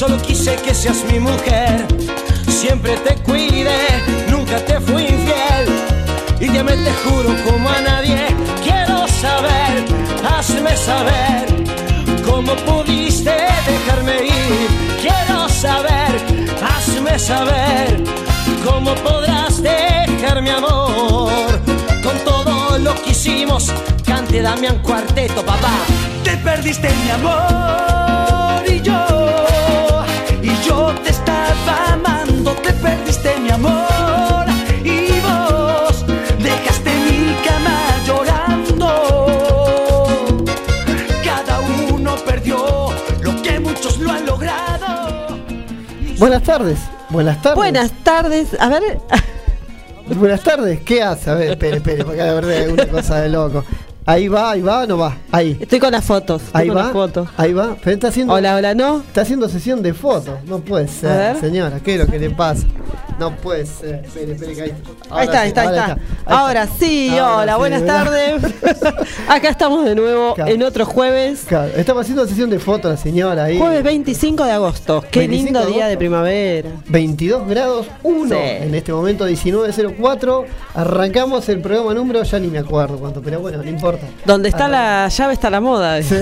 Solo quise que seas mi mujer. Siempre te cuide, nunca te fui infiel. Y ya me te juro como a nadie. Quiero saber, hazme saber cómo pudiste dejarme ir. Quiero saber, hazme saber cómo podrás dejar mi amor. Con todo lo que hicimos, cante Damián Cuarteto, papá. Te perdiste mi amor y yo, yo te estaba amando, te perdiste mi amor y vos dejaste mi cama llorando. Cada uno perdió lo que muchos lo han logrado. Buenas tardes. Buenas tardes. Buenas tardes. A ver, Buenas tardes. ¿Qué hace? A ver, espere, espere, porque la verdad es una cosa de loco. Ahí va, ahí va, no va. Ahí. estoy con las fotos. estoy Ahí con va. las fotos. Ahí va. Pero está haciendo. Hola, hola, no. Está haciendo sesión de fotos. No puede A ser, ver. señora. ¿Qué es lo que le pasa? No puede ser. Espere, espere, que ahí. Ahí está, ahí está, ahí está. Ahí Ahora está. sí, Ahora hola, sí, buenas tardes. Acá estamos de nuevo Claro. en otro jueves. Claro, estaba haciendo sesión de fotos la señora ahí. Jueves 25 de agosto. Qué 25 lindo de día de primavera. 22 grados 1 Sí. en este momento 19.04 arrancamos el programa número ya ni me acuerdo cuánto pero bueno no importa Donde está la llave está la moda. Sí.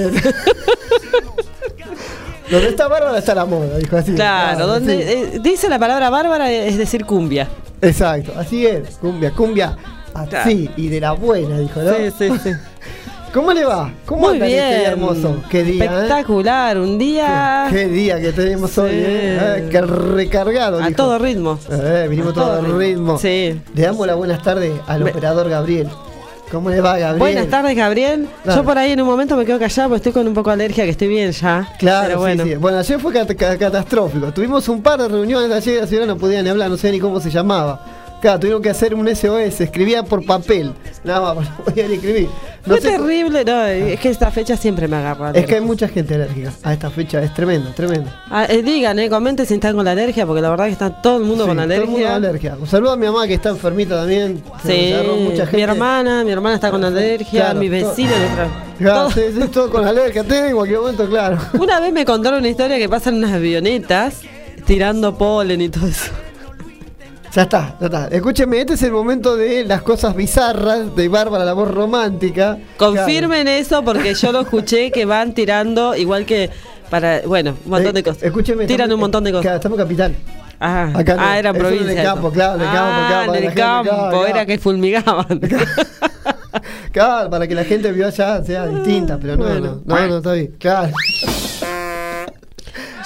donde está Bárbara está la moda dijo así Claro, donde sí. eh, dice la palabra bárbara es decir cumbia. exacto así es cumbia cumbia así y de la buena dijo ¿no? Sí, sí, sí. ¿cómo le va? ¿cómo Muy anda este bien. día hermoso? ¿qué día? eh? Espectacular, un día ¿Qué, qué día que tenemos hoy Sí. eh? Eh, qué recargado a dijo. todo ritmo. Eh, vinimos A todo todo ritmo. ritmo. Sí. Le damos las buenas tardes al operador Gabriel. ¿Cómo le va, Gabriel? Buenas tardes, Gabriel. Claro. Yo por ahí en un momento me quedo callada porque estoy con un poco de alergia, que estoy bien ya. Claro, Pero bueno. sí, sí. Bueno, ayer fue cat- ca- catastrófico. Tuvimos un par de reuniones ayer, la señora no podía ni hablar, no sé ni cómo se llamaba. Claro, tuvimos que hacer un SOS, escribía por papel. Nada más, no podía ni escribir. No Fue sé- terrible, no, es que esta fecha siempre me agarra. Es que hay mucha gente alérgica a esta fecha, es tremendo, tremendo. Ah, eh, digan, eh, comenten si están con la alergia, porque la verdad que está todo el mundo Sí, con todo el mundo alergia. con alergia. Un saludo a mi mamá que está enfermita también. Sí, mucha gente. mi hermana, mi hermana está con alergia, Claro, mi vecina, Claro, todo. sí, sí, todo con alergia, tengo en cualquier momento, claro. Una vez me contaron una historia que pasa en unas avionetas tirando polen y todo eso. Ya está, ya está. Escúcheme, este es el momento de las cosas bizarras de Bárbara, la voz romántica. Confirmen eso porque yo lo escuché que van tirando igual que para, bueno, un montón de Eh, cosas. Escúcheme. Tiran estamos- un montón de Claro, cosas. estamos en capital. Ah, Acá no, ah, era eso provincia. en el campo, claro, en el campo, Ah, claro, en el campo, claro, claro. era que fulmigaban. Claro, para que la gente vio allá sea distinta, pero no, Bueno. no, no, no, está bien. Claro.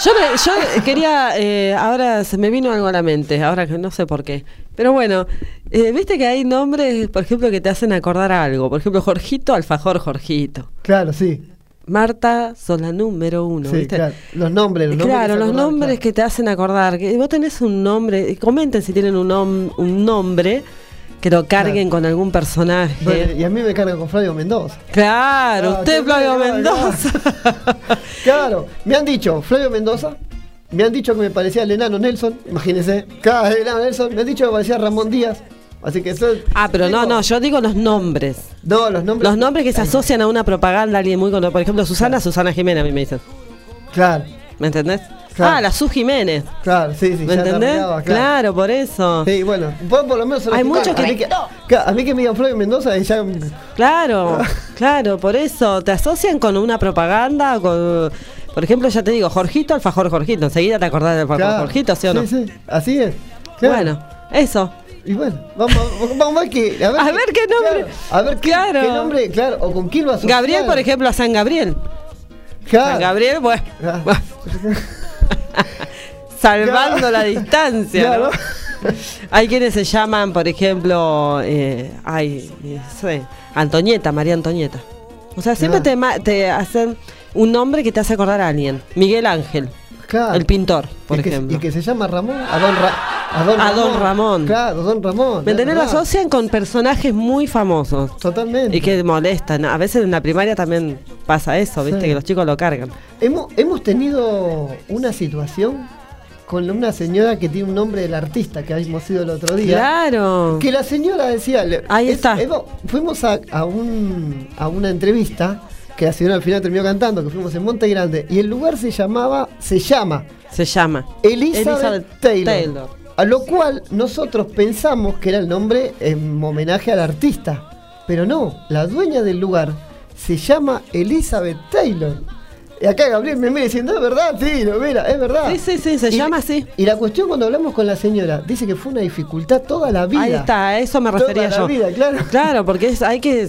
Yo, yo quería, eh, ahora se me vino algo a la mente, ahora que no sé por qué. Pero bueno, eh, viste que hay nombres, por ejemplo, que te hacen acordar a algo. Por ejemplo, Jorgito, alfajor Jorgito. Claro, sí. Marta, son la número uno, sí, ¿viste? claro. Los nombres, los nombres. Claro, los nombres claro. que te hacen acordar. Que vos tenés un nombre, comenten si tienen un, nom- un nombre que lo carguen Claro. con algún personaje. Bueno, y a mí me carga con Flavio Mendoza. Claro, Ah, usted, Flavio Mendoza. Claro, me han dicho, Flavio Mendoza, me han dicho que me parecía el enano Nelson, imagínense. Claro, el enano Nelson, me han dicho que me parecía Ramón Díaz. Así que eso. Ah, pero no, no, yo digo los nombres. No, los nombres. Los nombres que se asocian a una propaganda, alguien muy conocido. Por ejemplo, Susana, Susana Jiménez, a mí me dicen. Claro, ¿Me entendés? Claro. Ah, la Su Jiménez. claro, sí, sí. ¿Me entendés? claro. por eso. Sí, bueno, por, por lo menos. Hay muchos a que- mí que, a mí que me digan Flavio Mendoza y ya. Claro, claro, por eso. Te asocian con una propaganda, con. Por ejemplo, ya te digo, Jorgito, alfajor Jorgito. Enseguida te acordás del alfajor claro. Jorgito, ¿sí o no? Sí, sí, así es. Bueno, eso. Y bueno, vamos, vamos a ver qué. A ver, A ver qué nombre. claro, a ver qué, Claro. qué nombre, claro, o con quién lo asocian. Gabriel, por ejemplo, a San Gabriel. Claro. San Gabriel, bueno. Salvando Claro. la distancia, Claro. ¿no? Hay quienes se llaman, por ejemplo, eh, ay, eh, sé, Antonieta, María Antonieta. O sea, siempre Ah. te, te hacen un nombre que te hace acordar a alguien. Miguel Ángel, Claro. el pintor, por y que, ejemplo. y que se llama Ramón, a Don, Ra- a don, A Don Ramón. Claro, Don Ramón. ¿Me entendés? Lo asocian con personajes muy famosos. Totalmente. Y que molestan. A veces en la primaria también pasa eso, ¿viste? Sí. Que los chicos lo cargan. Hemos, hemos tenido una situación con una señora que tiene un nombre del artista que habíamos ido el otro día. Claro. Que la señora decía. Ahí está. hemos- fuimos a, a un, a una entrevista que que la señora al final terminó cantando, que fuimos en Monte Grande, y el lugar se llamaba, se llama Se llama Elizabeth, Taylor, Taylor. A lo cual nosotros pensamos que era el nombre en homenaje al artista. Pero no, la dueña del lugar se llama Elizabeth Taylor. Y acá Gabriel me mira diciendo, es verdad, sí, lo mira, es verdad. Sí, sí, sí, se Y- llama así. Y la cuestión cuando hablamos con la señora, dice que fue una dificultad toda la vida. Ahí está, a eso me Toda refería la yo. vida, claro. Claro, porque es- hay que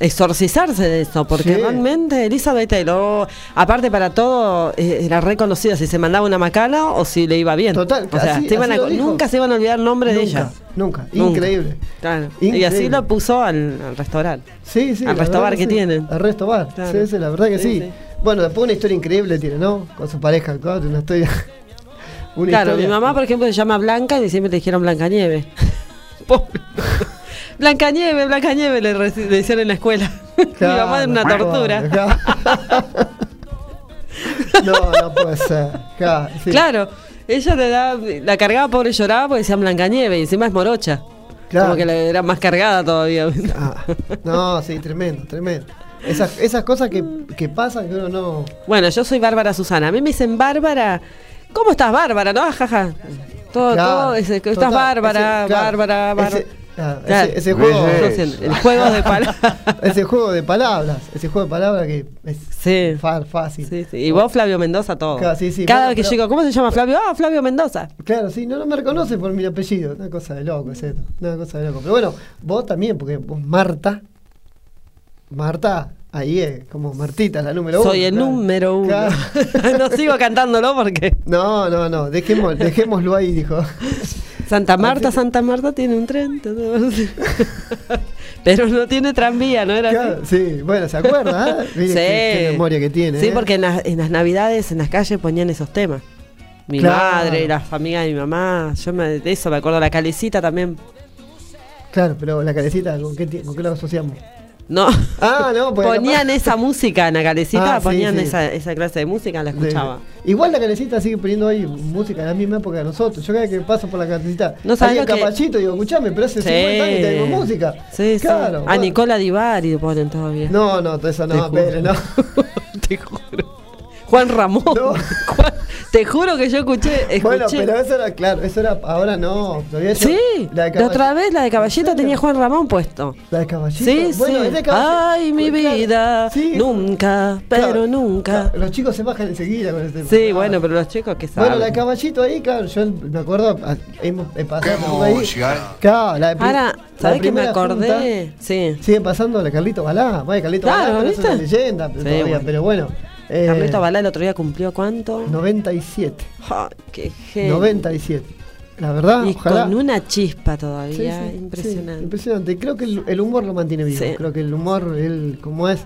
exorcizarse de eso, porque Sí. realmente Elizabeth Taylor, aparte para todo, eh, era reconocida si se mandaba una macana o si le iba bien. Total, o sea, así- se iban así a- lo dijo. nunca se iban a olvidar el nombre de ella. Nunca, increíble. Claro. Y así Increíble. lo puso al, al restaurante. Sí, sí. Al la resto bar que sí. tienen. Al resto bar. Claro. Sí, sí, la verdad que sí. Bueno, después una historia increíble tiene, ¿no? Con su pareja, claro, una historia. una Claro, historia- mi mamá, por ejemplo, se llama Blanca y siempre le dijeron Blancanieve. Pobre. Blancanieve, Blancanieve le, reci- le decían en la escuela. mi mamá era una tortura. claro. no, no puede ser. Claro, sí. Claro, ella le da, la cargaba pobre lloraba porque decían Blancanieve y encima es morocha. Claro. Como que le era más cargada todavía. Ah, no, sí, tremendo, tremendo. Esas, esas cosas que, que pasan que uno no. Bueno, yo soy Bárbara Susana. A mí me dicen Bárbara. ¿Cómo estás, Bárbara? No, jaja. Todo, Claro, todo ese- estás total, Bárbara, ese- claro, Bárbara, Bárbara. ese- ah, Claro. ese- ese juego- el juego de palabras. Ese juego de palabras, ese juego de palabras que es Sí. fácil. Sí, sí. Y vos, Flavio Mendoza, todo. Claro, sí, sí, Cada bueno, vez que pero- llego, ¿cómo se llama Flavio? Ah, Flavio Mendoza. Claro, sí, no, no me reconoce por mi apellido. Una cosa de loco, es esto. Una cosa de loco. Pero bueno, vos también, porque vos, Marta. Marta, ahí es como Martita, la número uno. Soy el claro. número uno. Claro. no sigo cantándolo porque. No, no, no, dejemos, dejémoslo ahí, dijo. Santa Marta, Santa Marta tiene un tren. Pero no tiene tranvía, ¿no era así? Claro, sí, bueno, ¿se acuerda? eh? Mire Sí. qué, qué memoria que tiene. Sí, ¿eh? porque en, las- en las navidades, en las calles ponían esos temas. Mi Claro. madre, las amigas de mi mamá. Yo me, de eso me acuerdo. La calecita también. Claro, pero la calecita, ¿con qué, con qué lo asociamos? No. Ah, no, pues ponían capaz- esa música en la calecita, Ah, ponían sí. Esa, esa clase de música, la escuchaba. Igual la calecita sigue poniendo ahí música de la misma época de nosotros. Yo cada que paso por la calecita, No en lo que- Capachito, digo, escuchame, pero hace 50 años tenemos música. Sí, sí. claro. A. Nicola Divari ponen todavía. No, no, eso Te no, juro. Pérez, no. Te juro. Juan Ramón. No. Juan- te juro que yo escuché. escuché. Bueno, pero eso era, claro, eso era, ahora no. Todavía Sí, la la, de Caball- otra vez la de Caballito tenía Juan Ramón puesto. La de Caballito. Sí, bueno, sí. es de Caballito. Ay, mi vida. sí. Nunca, pero Claro, nunca. claro, Los chicos se bajan enseguida con este Sí, bueno, pero los chicos que saben. Bueno, la de Caballito ahí, claro, yo me acuerdo, ah, hemos he pasado ahí. eh. Claro, la de Ahora, ¿sabés que me acordé? junta, Sí. Sigue pasando la Carlito Balá. Vaya, Carlito Claro, Balá, pero es ¿viste? una leyenda Sí, todavía, bueno. pero bueno. Eh, Carlito Balá el otro día cumplió cuánto? 97. Ay, qué genio. 97. La verdad, Y ojalá. con una chispa todavía, sí, impresionante. sí, impresionante. Creo que el, el humor lo mantiene vivo. Creo que el humor, él, como es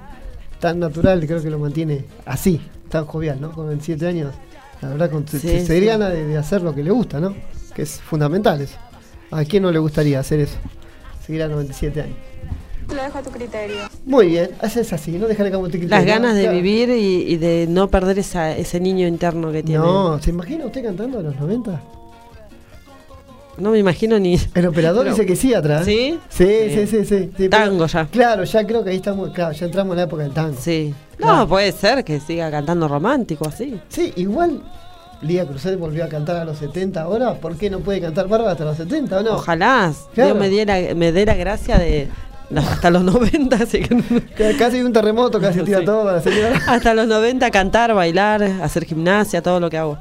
tan natural, creo que lo mantiene así, tan jovial, ¿no? Con 27 años. La verdad, con, se, Sí, se- sí. sería gana de, de hacer lo que le gusta, ¿no? Que es fundamental eso. ¿A quién no le gustaría hacer eso? Seguir a 97 años. Lo dejo a tu criterio. Muy bien, haces así, no dejarle como te Las ganas de vivir y, y de no perder esa, ese niño interno que tiene. No, ¿se imagina usted cantando a los 90? No me imagino ni. El operador Pero- dice que sí atrás. ¿Sí? Sí, Sí. sí, sí, sí. sí, Tango pero- ya. Claro, ya creo que ahí estamos, claro, ya entramos en la época del tango. Sí. No, Claro. puede ser que siga cantando romántico así. Sí, igual Lía Cruzet volvió a cantar a los 70 ahora, ¿por qué no puede cantar Bárbara hasta los 70 o no? Ojalá Claro. Dios me, diera, me dé la gracia de no, hasta los 90, así que Casi un terremoto, casi tira Sí. todo la señora. hasta los 90 cantar, bailar, hacer gimnasia, todo lo que hago.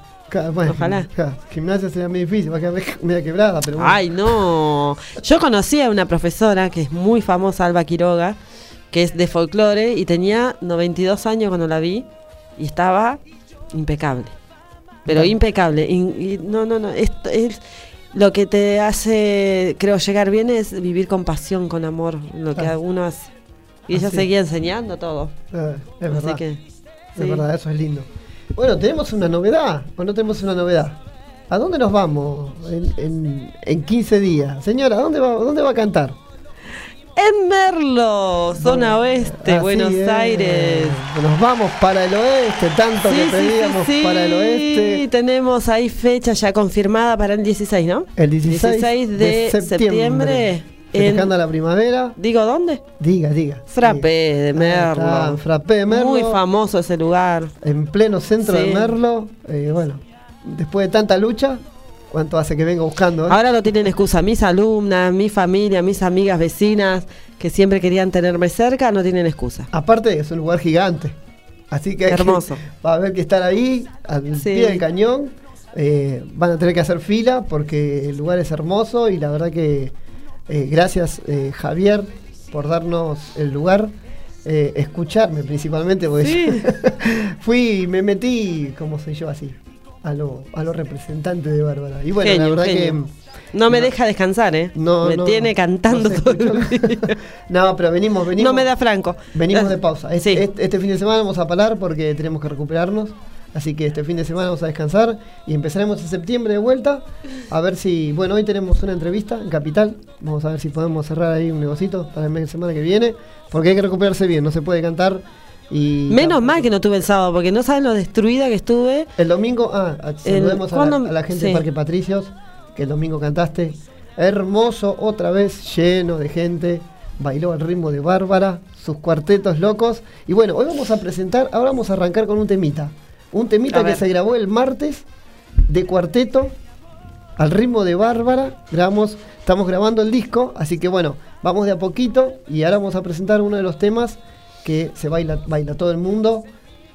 Bueno, Ojalá. Gimnasia sería muy difícil, va a quedar media quebrada, pero bueno. Ay, no. Yo conocí a una profesora que es muy famosa, Alba Quiroga, que es de folclore y tenía 92 años cuando la vi y estaba impecable. Pero impecable. Y, y no, no, no. Esto es lo que te hace, creo, llegar bien es vivir con pasión, con amor, lo que Ah. uno hace. Y ella Así. seguía enseñando todo. Eh, es Así verdad. que. Es sí. verdad, eso es lindo. Bueno, tenemos una novedad, o no tenemos una novedad. ¿A dónde nos vamos en, en, en 15 días? Señora, ¿a dónde va, dónde va a cantar? En Merlo, zona oeste, Así Buenos es. Aires. Nos vamos para el oeste, tanto que pedíamos para el oeste. tenemos ahí fecha ya confirmada para el 16, ¿no? El 16 de, de septiembre. septiembre. la primavera. ¿Digo dónde? Diga, diga. Frappé diga. de Ah, Merlo. en Frappé de Merlo. Muy famoso ese lugar. En pleno centro Sí. de Merlo. Eh, bueno, después de tanta lucha, ¿cuánto hace que vengo buscando? eh? Ahora no tienen excusa. Mis alumnas, mi familia, mis amigas, vecinas, que siempre querían tenerme cerca, no tienen excusa. Aparte, es un lugar gigante. Así que hay que- Hermoso. va a haber que estar ahí, al Sí. pie del cañón. Eh, van a tener que hacer fila porque el lugar es hermoso y la verdad que eh, gracias eh, Javier por darnos el lugar, escucharme principalmente, porque Sí. fui y me metí, como soy yo así, a lo, a lo representante de Bárbara. Y bueno, Genio, la verdad genio. que... No me deja descansar, ¿eh? No, me no, tiene cantando no todo el día. no, pero venimos, venimos. No me da franco. Venimos de pausa. Sí. Este, este- este fin de semana vamos a parar porque tenemos que recuperarnos. Así que este fin de semana vamos a descansar y empezaremos en septiembre de vuelta. A ver si. Bueno, hoy tenemos una entrevista en Capital. Vamos a ver si podemos cerrar ahí un negocito para el mes de semana que viene. Porque hay que recuperarse bien, no se puede cantar. Y Menos mal que no tuve el sábado, porque no saben lo destruida que estuve. El domingo, ah, saludemos a, la, a la gente Sí. de Parque Patricios, que el domingo cantaste. Hermoso, otra vez lleno de gente. Bailó al ritmo de Bárbara, sus cuartetos locos. Y bueno, hoy vamos a presentar, ahora vamos a arrancar con un temita. Un temita A que ver. se grabó el martes de cuarteto al ritmo de Bárbara. Grabamos, estamos grabando el disco, así que bueno, vamos de a poquito y ahora vamos a presentar uno de los temas que se baila, baila todo el mundo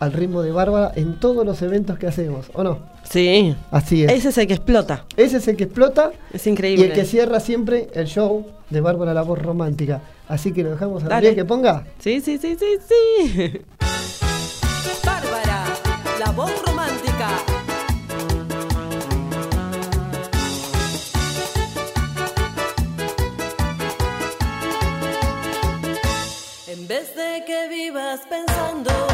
al ritmo de Bárbara en todos los eventos que hacemos, ¿o no? Sí. Así es. Ese es el que explota. Ese es el que explota Es y increíble. el que cierra siempre el show de Bárbara la voz romántica. Así que lo dejamos a Dale. Gabriel que ponga. Sí, sí, sí, sí, sí. Bárbara, la voz romántica. En vez de que vivas pensando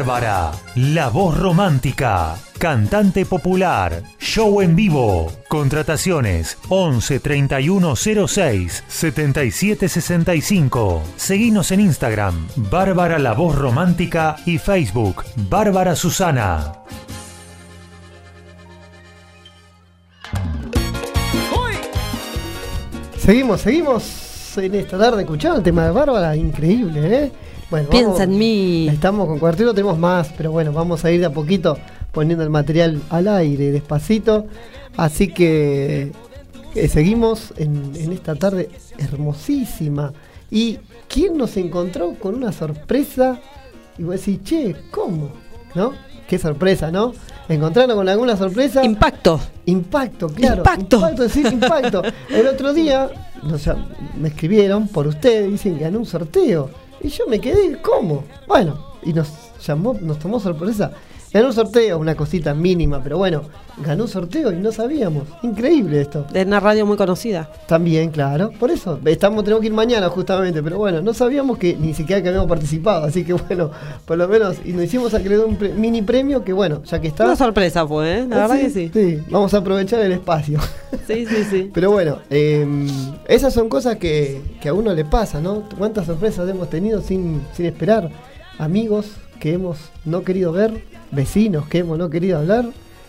Bárbara, la voz romántica, cantante popular, show en vivo. Contrataciones 11 31 06 77 65. Seguinos en Instagram, Bárbara la voz romántica y Facebook, Bárbara Susana. Seguimos, seguimos en esta tarde escuchando el tema de Bárbara, increíble, ¿eh? Bueno, Piensa vamos- en mí. Estamos con cuartito, tenemos más, pero bueno, vamos a ir de a poquito poniendo el material al aire, despacito. Así que eh, seguimos en, en esta tarde hermosísima. ¿Y quién nos encontró con una sorpresa? Y vos decís, che, ¿cómo? ¿No? Qué sorpresa, ¿no? Encontraron con alguna sorpresa. Impacto. Impacto, claro. Impacto. Impacto, sí, impacto. El otro día o sea, me escribieron por ustedes, dicen que gané un sorteo. Y yo me quedé, ¿cómo? Bueno, y nos llamó, nos tomó sorpresa. Ganó un sorteo, una cosita mínima, pero bueno, ganó un sorteo y no sabíamos. Increíble esto. De una radio muy conocida. También, claro. Por eso, estamos, tenemos que ir mañana justamente, pero bueno, no sabíamos que ni siquiera que habíamos participado, así que bueno, por lo menos, y nos hicimos acreedor un pre- mini premio que bueno, ya que está. Una sorpresa fue, ¿eh? La verdad que sí. Sí, vamos a aprovechar el espacio. Sí, sí, sí. Pero bueno, eh, esas son cosas que, que a uno le pasa, ¿no? ¿Cuántas sorpresas hemos tenido sin, sin esperar? Amigos que hemos no querido ver, vecinos que hemos no querido hablar,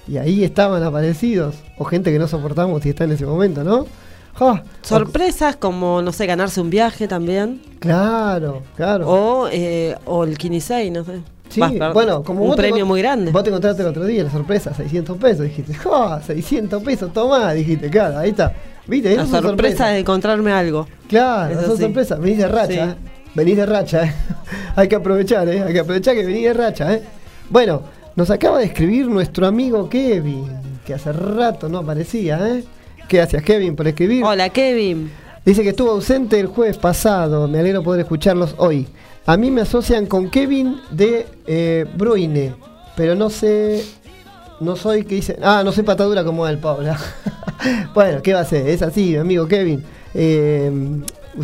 y ahí estaban aparecidos, o gente que no soportamos y está en ese momento, ¿no? ¡Ja! Sorpresas como, no sé, ganarse un viaje también. Claro, claro. O, eh, o el Kinisei, no sé. Sí, Va, perdón, bueno, como un premio muy grande. Vos te encontraste el otro día, la sorpresa, 600 pesos. Dijiste, ¡ja! 600 pesos, tomá. Dijiste, claro, ahí está. ¿Viste? La sorpresa de encontrarme algo. Claro, son sí. sorpresas. Venís de racha, Sí. ¿eh? Venís de racha, ¿eh? Hay que aprovechar, ¿eh? Hay que aprovechar que venís de racha, ¿eh? Bueno, nos acaba de escribir nuestro amigo Kevin, que hace rato no aparecía, ¿eh? ¿Qué gracias, Kevin, por escribir. Hola, Kevin. Dice que estuvo ausente el jueves pasado. Me alegro poder escucharlos hoy. A mí me asocian con Kevin de eh, Bruine, pero no sé. No soy que dice. Ah, no soy patadura como él, Paula. bueno, ¿qué va a ser? Es así, mi amigo Kevin. Eh,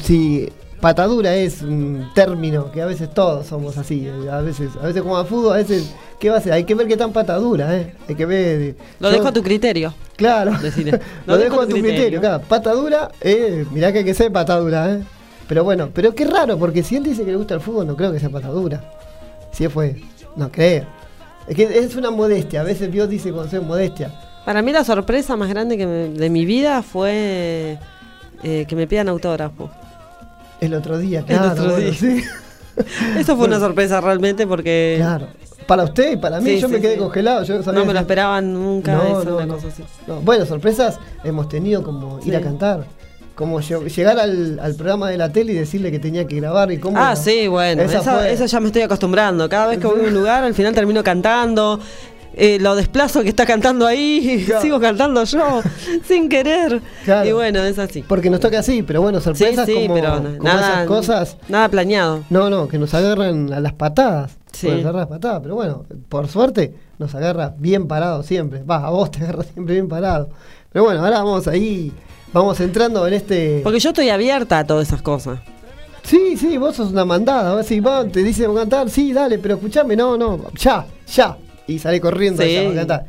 si patadura es un término que a veces todos somos así. eh, A veces, a veces como a fútbol, a veces. ¿Qué va a ser? Hay que ver qué tan patadura, ¿eh? Hay que ver. eh, Lo yo- dejo a tu criterio. Claro. Decirle. Lo, dejo a tu criterio, claro. Patadura, eh, mirá que hay que ser patadura, ¿eh? Pero bueno, pero qué raro, porque si él dice que le gusta el fútbol, no creo que sea patadura. Si fue, no creo. Es que es una modestia, a veces Dios dice con ser modestia. Para mí la sorpresa más grande que me- de mi vida fue eh, que me pidan autógrafo. El otro día, El claro. otro bueno, día. sí. Eso fue una sorpresa realmente porque Claro. Para usted y para mí, Sí, yo sí, me quedé congelado. Yo no, sabía no me lo esperaban nunca, No, una no. cosa así. No, Bueno, sorpresas hemos tenido como ir a cantar. Como lle- llegar al, al programa de la tele y decirle que tenía que grabar y cómo. Ah, sí, bueno, Esa fue- eso ya me estoy acostumbrando. Cada vez que voy a un lugar, al final termino cantando. Eh, lo desplazo que está cantando ahí, Claro. sigo cantando yo, sin querer. Claro. Y bueno, es así. Porque nos toca así, pero bueno, Sí, sorpresas sí, como, pero como nada, esas cosas. nada planeado. No, no, que nos agarran a las patadas. Sí. Nos agarran a las patadas, pero bueno, por suerte nos agarra bien parado siempre. Va, a vos te agarra siempre bien parado. Pero bueno, ahora vamos ahí, vamos entrando en este. Porque yo estoy abierta a todas esas cosas. Sí, sí, vos sos una mandada. Vos si vos te dicen cantar, sí, dale, pero escuchame, no, no, ya, ya. Y salí corriendo Sí. allá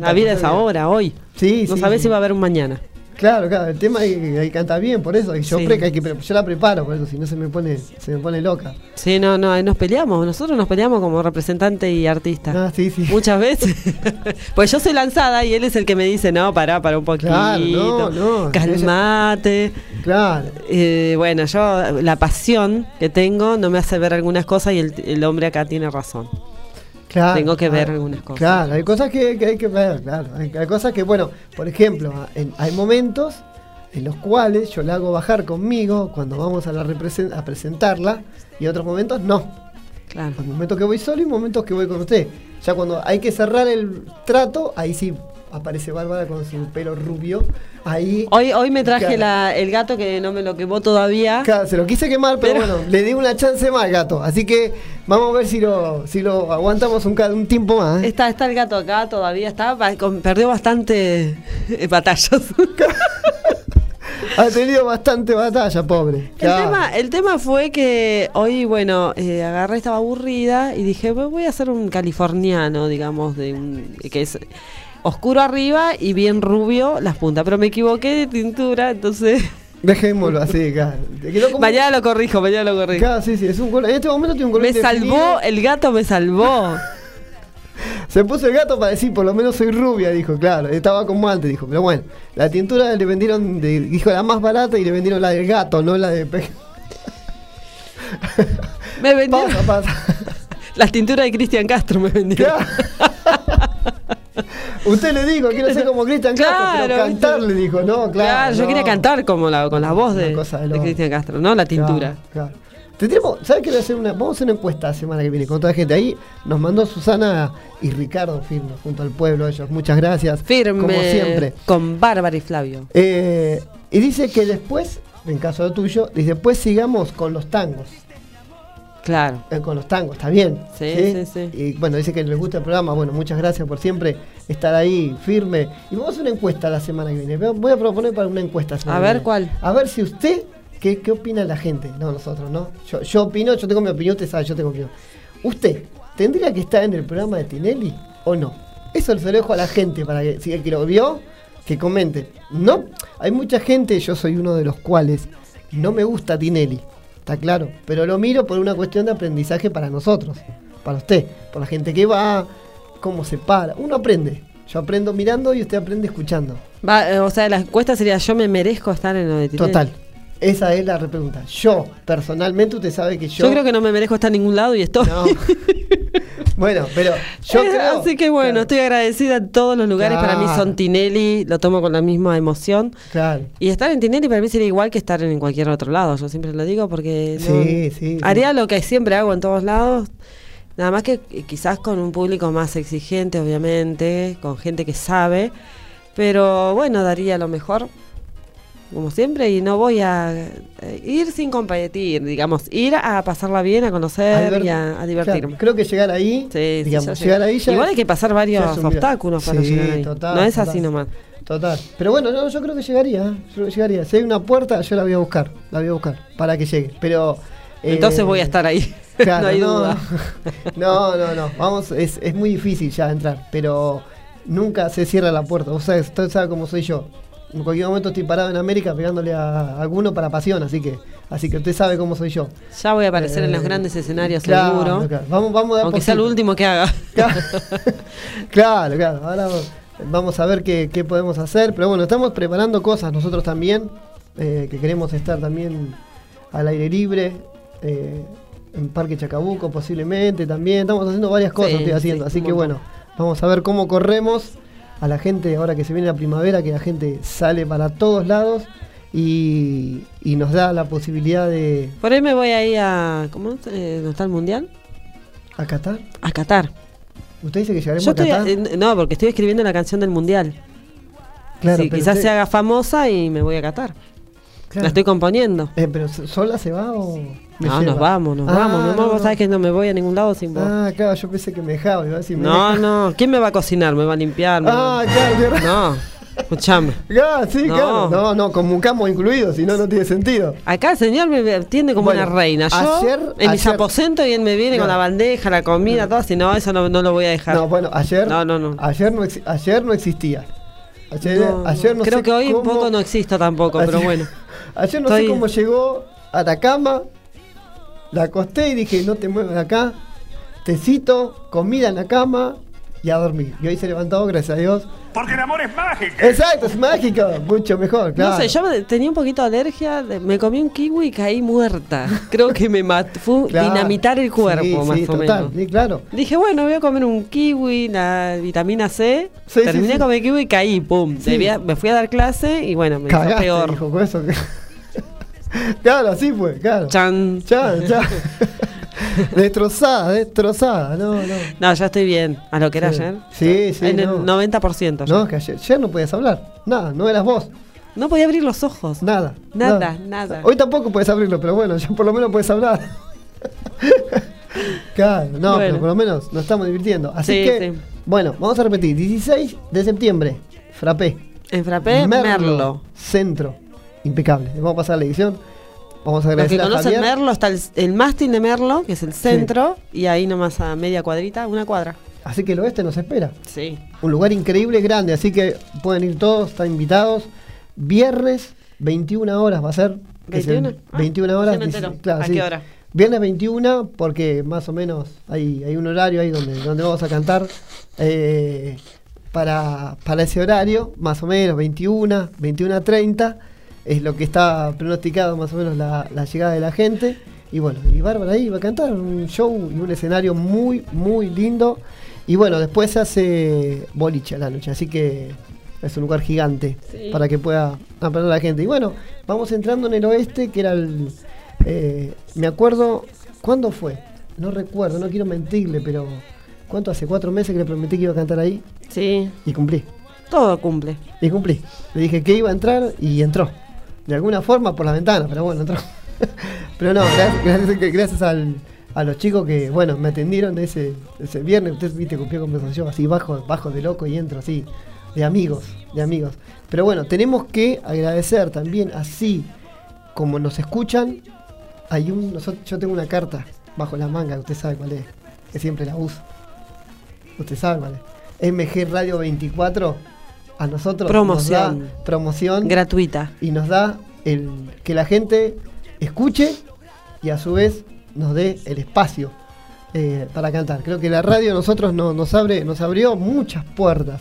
La vida es ahora, hoy. Sí, No sí, sabés sí. si va a haber un mañana. Claro, claro, el tema es que que cantar bien, por eso. Y yo, Sí. pre- hay que pre- yo la preparo, por eso, si no se me pone, se me pone loca. Sí, no, no, nos peleamos. Nosotros nos peleamos como representante y artista. Ah, sí, sí. Muchas veces. pues yo soy lanzada y él es el que me dice, no, pará, pará un poquito. Claro, no, no. Calmate. Claro. Eh, bueno, yo la pasión que tengo no me hace ver algunas cosas y el, el hombre acá tiene razón. Claro, Tengo que ver algunas cosas. Claro, hay cosas que, que hay que ver, claro. Hay, hay cosas que, bueno, por ejemplo, en- hay momentos en los cuales yo la hago bajar conmigo cuando vamos a, la a presentarla y otros momentos no. Claro. Hay momentos que voy solo y momentos que voy con usted. Ya cuando hay que cerrar el trato, ahí sí aparece Bárbara con su pelo rubio. Ahí. Hoy, hoy me traje la- el gato que no me lo quemó todavía. Claro, se lo quise quemar, pero, Pero- bueno, le di una chance más al gato. Así que vamos a ver si lo, si lo aguantamos un, un tiempo más. ¿eh? Está, está el gato acá todavía, está, perdió bastante eh, batallas. ha tenido bastante batalla, pobre. El tema, el tema fue que hoy, bueno, eh, agarré, estaba aburrida y dije, "Pues voy a hacer un californiano, digamos, de un, que es oscuro arriba y bien rubio las puntas. Pero me equivoqué de tintura, entonces Dejémoslo así, claro. Como- mañana lo corrijo, mañana lo corrijo. Claro, sí, sí, es un color. En este momento tiene un color Me salvó, el gato me salvó. Se puso el gato para decir, por lo menos soy rubia, dijo, claro. Estaba como antes, dijo. Pero bueno, la tintura le vendieron, de- dijo, la más barata y le vendieron la del gato, no la de... Me vendieron Pasa, pasa. las tinturas de Cristian Castro, me vendieron. Claro. Usted le dijo, quiero ser como Cristian Castro, pero cantar ¿viste? le dijo, no, claro. Claro, yo no. quería cantar como la, con la voz de. Cristian Castro, ¿no? La tintura. Claro, claro. Tendríamos, ¿sabes qué voy a hacer una? Vamos a hacer una encuesta la semana que viene con toda la gente. Ahí nos mandó Susana y Ricardo firme junto al pueblo ellos. Muchas gracias. Firme. Como siempre. Con Bárbara y Flavio. Eh, y dice que después, en caso de tuyo, dice después sigamos con los tangos. Claro. Eh, con los tangos, está bien. Sí, sí, sí. Y bueno, dice que les gusta el programa. Bueno, muchas gracias por siempre estar ahí firme. Y vamos a hacer una encuesta la semana que viene. Voy a proponer para una encuesta. A ver. ¿cuál? A ver si usted, ¿qué, qué opina la gente? No, nosotros, ¿no? Yo, yo opino, yo tengo mi opinión, usted sabe, yo tengo mi opinión. ¿Usted tendría que estar en el programa de Tinelli o no? Eso se lo dejo a la gente para que, si el que lo vio, que comente. No, hay mucha gente, yo soy uno de los cuales no me gusta Tinelli, está claro, pero lo miro por una cuestión de aprendizaje para nosotros, para usted, por la gente que va, cómo se para. Uno aprende. Yo aprendo mirando y usted aprende escuchando. Va, eh, o sea, la encuesta sería yo me merezco estar en lo de Tinelli. Total. Esa es la pregunta. Yo, personalmente, usted sabe que yo. Yo, creo que no me merezco estar en ningún lado y estoy. No. bueno, pero yo Eh, creo. Así que bueno, Claro, estoy agradecida en todos los lugares. Para mí Claro. son Tinelli, lo tomo con la misma emoción. Claro. Y estar en Tinelli para mí sería igual que estar en cualquier otro lado. Yo siempre lo digo porque no- Sí, sí, sí. haría lo que siempre hago en todos lados. Nada más que eh, quizás con un público más exigente, obviamente, con gente que sabe. Pero bueno, daría lo mejor, como siempre, y no voy a eh, ir sin competir, digamos, ir a pasarla bien, a conocer Albert, y a, a divertirme. claro, creo que llegar ahí. Sí, digamos, llegar ahí ya. Igual hay que pasar varios obstáculos para Sí, llegar ahí. total, no es total. así nomás. Total. Pero bueno, no, yo creo que llegaría. ¿eh? Yo llegaría. Si hay una puerta, yo la voy a buscar. La voy a buscar para que llegue. Pero. eh, Entonces voy a estar ahí. Claro, no hay no, duda. No, no, no. Vamos, es, es muy difícil ya entrar, pero nunca se cierra la puerta. Vos sabés, usted sabe cómo soy yo. En cualquier momento estoy parado en América pegándole a alguno para pasión, así que, así que usted sabe cómo soy yo. Ya voy a aparecer en los Eh, grandes escenarios, claro, seguro. claro. Vamos, vamos a Aunque sea poquito. último que haga. Claro, claro, claro. Ahora vamos a ver qué, qué podemos hacer. Pero bueno, estamos preparando cosas nosotros también, eh, que queremos estar también al aire libre, eh, en Parque Chacabuco posiblemente también. Estamos haciendo varias cosas, Sí, estoy haciendo. sí, Así que montón. bueno, vamos a ver cómo corremos a la gente ahora que se viene la primavera, que la gente sale para todos lados. Y, y nos da la posibilidad de Por ahí me voy ahí a. ¿Cómo? Eh, ¿Dónde está el mundial? acatar. A Qatar. ¿Usted dice que llegaremos Yo a estoy. Qatar? eh, no, porque estoy escribiendo la canción del mundial. Claro, sí, quizás usted- se haga famosa y me voy a Qatar. Claro. La estoy componiendo. Eh, pero ¿sola se va o.? me No, lleva? nos vamos, nos Ah, vamos. Mi amor, no, vos no. sabés que no me voy a ningún lado sin vos. Ah, claro, yo pensé que me dejaba. Iba a decir, me no, deja. no. ¿Quién me va a cocinar? ¿Me va a limpiar? ¿Me va- Ah, claro. No. Escuchame. Ah, sí, No. claro. No, no, con mucamo incluido, si no, no tiene sentido. Acá el señor me atiende como Bueno, una reina. Yo ayer- en mis aposentos y él me viene con la bandeja, la comida, todo así. No, eso no, no lo voy a dejar. No, bueno, ayer. No, no, no. Ayer no, ayer no existía. Ayer No, ayer no Creo sé que hoy un poco no existo tampoco, pero bueno. Ayer no Estoy- sé cómo llegó a la cama. La acosté y dije, no te muevas de acá. Tecito, comida en la cama y a dormir. Y hoy se levantó, gracias a Dios. Porque el amor es mágico. Exacto, es mágico. Mucho mejor, claro. No sé, yo me- tenía un poquito de alergia, me comí un kiwi y caí muerta. Creo que me mató, fue Claro. dinamitar el cuerpo, Sí, más sí, o total, menos. Sí, claro. Dije, bueno, voy a comer un kiwi, la vitamina C. Sí, Terminé sí. de comer kiwi y caí, pum. Sí. Debía- me fui a dar clase y bueno, me hizo Cagaste, peor. dijo, con eso. claro, así fue, claro. Chan. Ya, ya. destrozada, destrozada. No, no. No, ya estoy bien, a lo que era Sí. ayer. Sí, sí, En no. el 90%. ya. No, que ayer, ayer no podías hablar. Nada, no eras vos. No podía abrir los ojos. Nada. Nada, nada. Hoy tampoco puedes abrirlo, pero bueno, ya por lo menos puedes hablar. claro, no, Bueno. pero por lo menos nos estamos divirtiendo. Así Sí, que, sí. bueno, vamos a repetir. 16 de septiembre, Frappé. En Frappé, Merlo. Centro. Impecable. Les vamos a pasar la edición. Vamos a Los que agradecer a Javier. Merlo, está el, el mástil de Merlo, que es el centro, y ahí nomás a media cuadrita, una cuadra. Así que el oeste nos espera. Sí. Un lugar increíble, grande, así que pueden ir todos, están invitados. Viernes, 21 horas va a ser. que es el- 21? Ah, 21 horas. me entero. dice- claro, ¿A sí. qué hora? Viernes 21, porque más o menos hay, hay un horario ahí donde, donde vamos a cantar. eh, para, para ese horario, más o menos 21, 21 a 30, es lo que está pronosticado más o menos la, la llegada de la gente. Y bueno, y Bárbara ahí va a cantar un show y un escenario muy, muy lindo. Y bueno, después se hace boliche a la noche, así que es un lugar gigante Sí. para que pueda aprender la gente. Y bueno, vamos entrando en el oeste, que era el... eh, me acuerdo, ¿cuándo fue? No recuerdo, no quiero mentirle, pero ¿cuánto hace? Cuatro meses que le prometí que iba a cantar ahí Sí, y cumplí. todo cumple. Y cumplí. Le dije que iba a entrar y entró. De alguna forma por la ventana, pero bueno, entró. pero no, gracias, gracias, al- a los chicos que, bueno, me atendieron ese, ese viernes. Usted, viste, copió conversación así, bajo, bajo de loco y entro así, de amigos, de amigos. Pero bueno, tenemos que agradecer también, así como nos escuchan, hay un, yo tengo una carta bajo la manga, usted sabe cuál es, que siempre la uso. Usted sabe cuál es. MG Radio 24 a nosotros Promoción. nos da promoción Gratuita. y nos da el que la gente escuche y a su vez nos dé el espacio eh, para cantar. Creo que la radio a nosotros no- nos abre, nos abrió muchas puertas.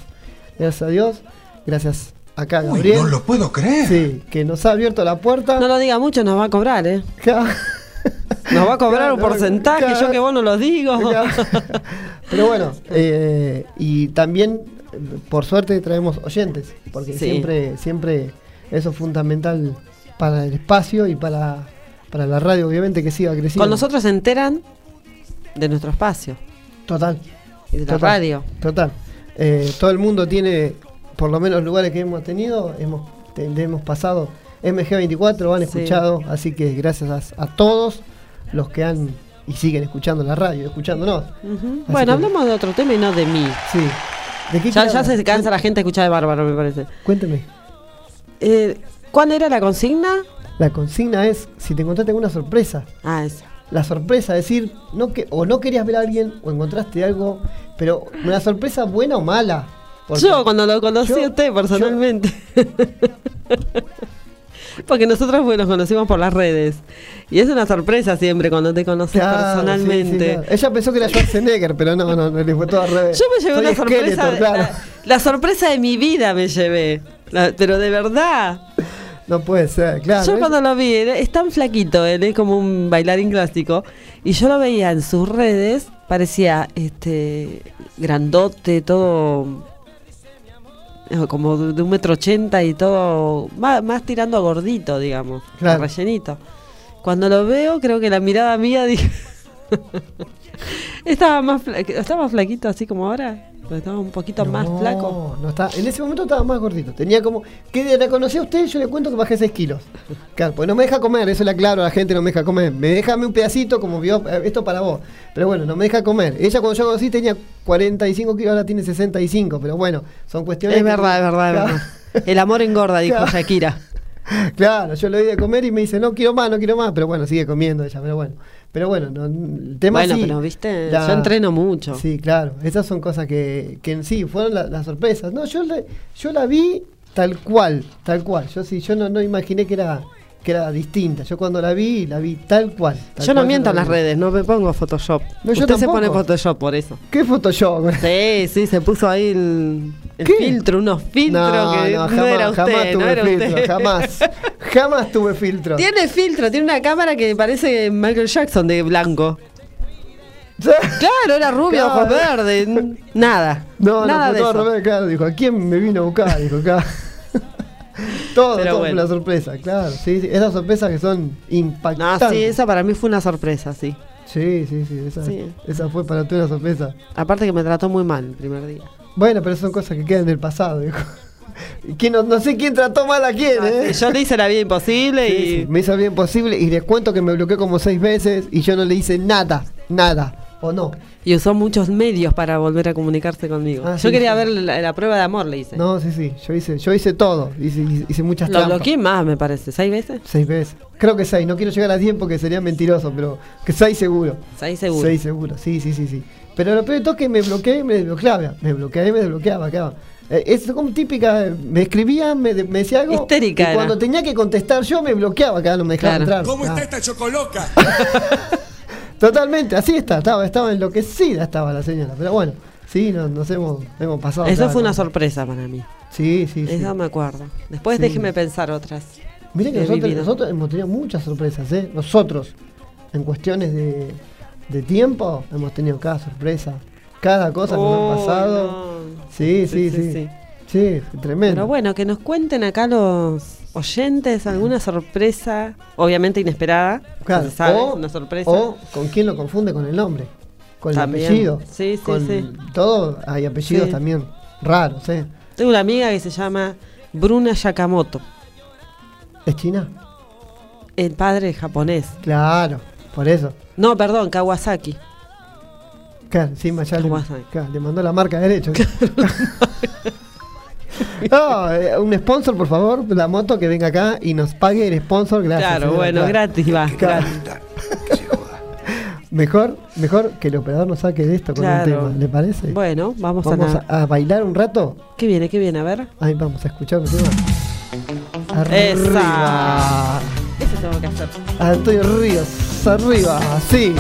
Gracias a Dios, gracias acá a Uy, Gabriel. no lo puedo creer. Sí, que nos ha abierto la puerta. No lo diga mucho, nos va a cobrar, ¿eh? Nos va a cobrar Claro, un porcentaje, claro. yo que vos no lo digo. Pero bueno, eh, y también, por suerte, traemos oyentes, porque Sí. siempre, siempre eso es fundamental para el espacio y para, para la radio, obviamente, que siga creciendo. Con nosotros se enteran de nuestro espacio Total. y de la Total. radio. Total. Eh, todo el mundo tiene, por lo menos lugares que hemos tenido, hemos, te- hemos pasado MG24, lo han Sí. escuchado, así que gracias a, a todos los que han y siguen escuchando la radio, escuchándonos. Bueno, hablemos de otro tema y no de mí. Sí. ¿De qué Ya, se cansa la gente de escuchar de Bárbaro, me parece. Cuénteme. Eh, ¿Cuál era la consigna? La consigna es si te encontraste alguna sorpresa. Ah, eso. La sorpresa, es decir, no que, o no querías ver a alguien o encontraste algo, pero una sorpresa buena o mala. Yo cuando lo conocí yo- a usted personalmente. Porque nosotros nos conocimos por las redes. Y es una sorpresa siempre cuando te conoces Claro, personalmente. sí, sí, claro. Ella pensó que era Schwarzenegger, pero no, no, no le fue todo al revés. Yo me llevé Soy una sorpresa. claro. la, la sorpresa de mi vida me llevé. La- pero de verdad. No puede ser, claro. yo cuando lo vi, es tan flaquito, él es como un bailarín clásico. Y yo lo veía en sus redes, parecía este grandote, todo eh, como de, un metro ochenta y todo, más, más tirando a gordito, digamos, Claro. rellenito. Cuando lo veo, creo que la mirada mía dije. estaba más fla- estaba flaquito así como ahora, pero estaba un poquito más flaco. No, está, en ese momento estaba más gordito. Tenía como. Que la conocí a usted, yo le cuento que bajé 6 kilos. Claro, pues no me deja comer, eso le aclaro a la gente, no me deja comer. Me déjame un pedacito como vio, eh, esto para vos. Pero bueno, no me deja comer. Ella cuando yo conocí tenía 45 kilos, ahora tiene 65. Pero bueno, son cuestiones. Es que- verdad, es verdad, es verdad. El amor engorda, dijo Claro. Shakira. Claro, yo le doy de comer y me dice, no quiero más, no quiero más, pero bueno, sigue comiendo ella, pero bueno. Pero bueno, no, el tema Bueno, sí, pero viste, la- yo entreno mucho. Sí, claro, esas son cosas que, que en sí fueron la- las sorpresas. No, yo, le- yo la vi tal cual, tal cual. Yo sí, yo no, no imaginé que era, que era distinta. Yo cuando la vi, la vi tal cual. tal Yo no cual miento en la las redes, no me pongo Photoshop. No, yo Usted se pone Photoshop por eso. ¿Qué Photoshop? Sí, sí, se puso ahí el, filtro, unos filtros no, que no, no, jamás, era usted, jamás no tuve era filtro, usted. jamás. Jamás tuve filtro. Tiene filtro, tiene una cámara que parece Michael Jackson de blanco. Claro, era rubio, Claro. ojos verdes, nada. No, nada no, de eso. revés, claro. Dijo, ¿a quién me vino a buscar? Dijo, acá. todo, Pero todo bueno. fue una sorpresa, claro. Sí, sí, esas sorpresas que son impactantes. sí, esa para mí fue una sorpresa, sí. Sí, sí, sí, esa, Sí. esa fue para ti una sorpresa. Aparte que me trató muy mal el primer día. Bueno, pero son cosas que quedan del pasado, dijo. Quién no, no sé quién trató mal a quién, Ah, ¿eh? Yo le hice la vida imposible Sí, y... sí, me hizo bien posible y les cuento que me bloqueó como seis veces y yo no le hice nada, nada, ¿O no? Y usó muchos medios para volver a comunicarse conmigo. Ah, Yo sí, quería sí. ver la, la prueba de amor, le hice. No, sí, sí. Yo hice, yo hice todo. Hice, hice muchas Lo trampas. bloqueé más, me parece. ¿Seis veces? Seis veces. Creo que seis. No quiero llegar a 10 porque sería mentiroso, pero que seis seguro. Seis seguro. Seis seguro. Sí, sí, sí, sí. Pero lo peor de todo es que me bloqueé y me desbloqueaba. Me bloqueaba y me desbloqueaba. quedaba. Eh, Es como típica, eh, me escribía, me, de- me decía algo. Histérica Y era. cuando tenía que contestar yo me bloqueaba, acá no me dejaba Claro. entrar. ¿Cómo Ah. está esta chocoloca? Totalmente, así está, estaba, estaba enloquecida estaba la señora, pero bueno, sí, nos, nos hemos, hemos pasado. Eso fue una sorpresa para mí. Sí, sí, sí. Eso me acuerdo. Después Sí. déjeme pensar otras. Mira que nosotros, nosotros hemos tenido muchas sorpresas, ¿eh? Nosotros, en cuestiones de, de tiempo, hemos tenido cada sorpresa, cada cosa que nos ha pasado. no. Sí, sí, sí. Sí, tremendo. Pero bueno, que nos cuenten acá los oyentes alguna sorpresa, obviamente inesperada. no Claro, se sabe, o, una sorpresa. o con quién lo confunde con el nombre, con También. el apellido. Sí, sí, con sí. Todo, hay apellidos Sí. también raros, ¿eh? Tengo una amiga que se llama Bruna Yakamoto. ¿Es China? El padre es japonés. Claro, por eso. No, perdón, Kawasaki. Claro, le, Kawasaki. claro, le mandó la marca de derecho. no, eh, un sponsor, por favor, la moto que venga acá y nos pague el sponsor, gracias. claro, señora, bueno, gratis va. Gratis. Mejor, mejor que el operador nos saque de esto con Claro. un tema, ¿le parece? Bueno, vamos, Vamos a, bailar un rato. ¿Qué viene? ¿Qué viene? A ver. Ahí vamos a escuchar un tema. Esa. Arriba. Ese tengo que hacer. Antonio Ríos, arriba, sí.